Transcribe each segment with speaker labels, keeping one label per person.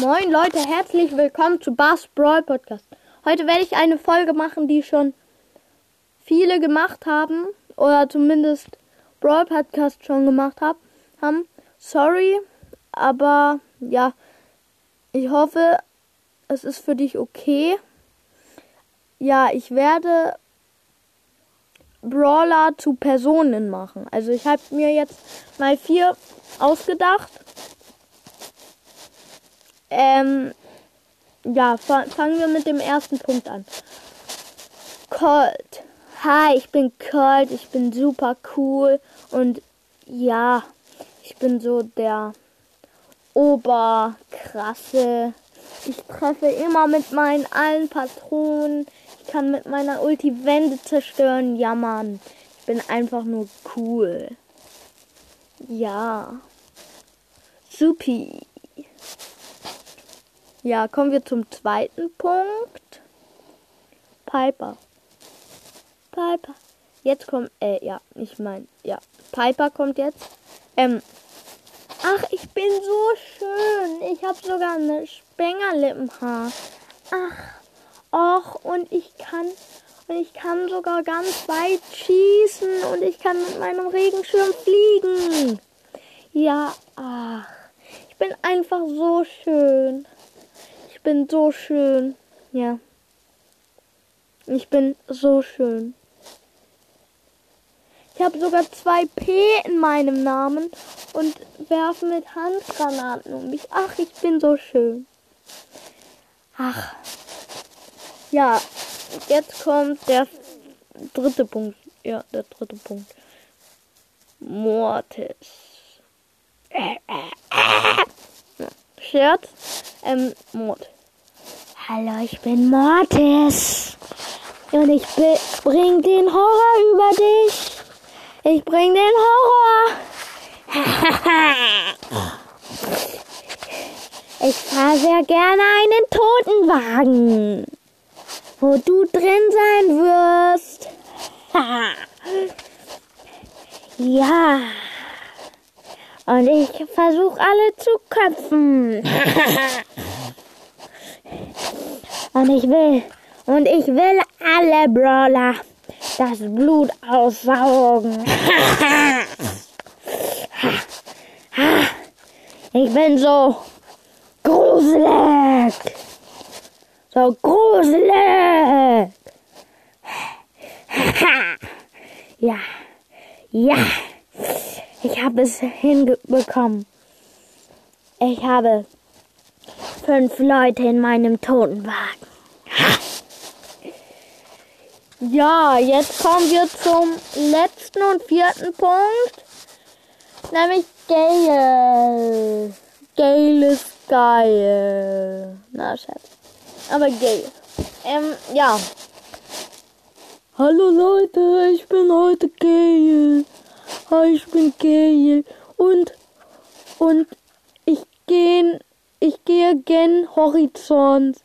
Speaker 1: Moin Leute, herzlich willkommen zu Bars Brawl Podcast. Heute werde ich eine Folge machen, die schon viele gemacht haben oder zumindest Brawl Podcast schon gemacht hab, haben. Sorry, aber ja, ich hoffe, es ist für dich okay. Ja, ich werde Brawler zu Personen machen. Also ich habe mir jetzt mal vier ausgedacht. Ähm, ja, fangen wir mit dem ersten Punkt an. Colt. Hi, ich bin Colt, ich bin super cool und ja, ich bin so der Oberkrasse. Ich treffe immer mit meinen allen Patronen. Ich kann mit meiner Ulti Wände zerstören. Ja, Mann. Ich bin einfach nur cool. Ja. Supi. Ja, kommen wir zum zweiten Punkt. Piper. Piper. Jetzt kommt, äh, ja, ich meine, ja, Piper kommt jetzt. Ähm, ach, ich bin so schön. Ich habe sogar eine Spengerlippenhaar. Ach, och, und ich kann, und ich kann sogar ganz weit schießen und ich kann mit meinem Regenschirm fliegen. Ja, ach, ich bin einfach so schön. Bin so schön. Ja. Ich bin so schön. Ich habe sogar zwei P in meinem Namen und werfe mit Handgranaten um mich. Ach, ich bin so schön. Ach. Ja, jetzt kommt der dritte Punkt. Ja, der dritte Punkt. Mortis. Äh, äh, äh. Scherz. Ähm, Mord. Hallo, ich bin Mortis. Und ich bring den Horror über dich. Ich bring den Horror. ich fahre sehr gerne einen Totenwagen, wo du drin sein wirst. ja. Und ich versuche alle zu köpfen. und ich will, und ich will alle Brawler das Blut aussaugen. Ich bin so gruselig. So gruselig. Ja, ja, ich habe es hinbekommen. Ich habe fünf Leute in meinem Totenwagen. Ja, jetzt kommen wir zum letzten und vierten Punkt. Nämlich Gale. Gale ist geil. Na, Schatz. Aber Gale. Ähm, ja. Hallo Leute, ich bin heute Gale. Hi, ich bin Gale. Und, und ich gehe, ich gehe gen Horizont.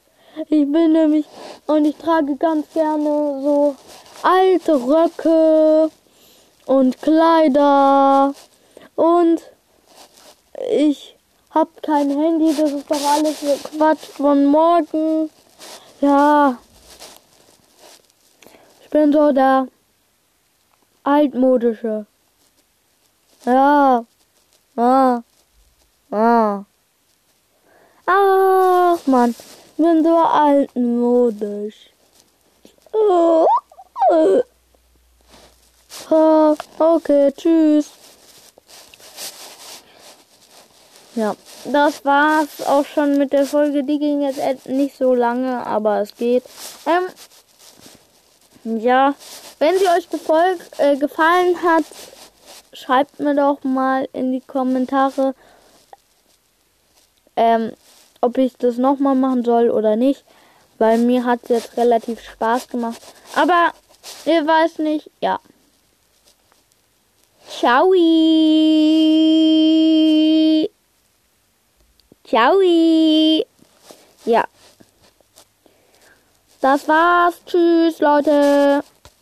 Speaker 1: Ich bin nämlich und ich trage ganz gerne so alte Röcke und Kleider und ich hab kein Handy, das ist doch alles so Quatsch von morgen. Ja. Ich bin so der altmodische. Ja. Ah. Ah. Mann bin so altmodisch. Oh. okay, tschüss. Ja, das war's auch schon mit der Folge. Die ging jetzt nicht so lange, aber es geht. Ähm, ja, wenn sie euch gefolgt, äh, gefallen hat, schreibt mir doch mal in die Kommentare, ähm, ob ich das nochmal machen soll oder nicht. Weil mir hat es jetzt relativ Spaß gemacht. Aber ihr weiß nicht, ja. Ciao. Ciao. Ja. Das war's. Tschüss, Leute.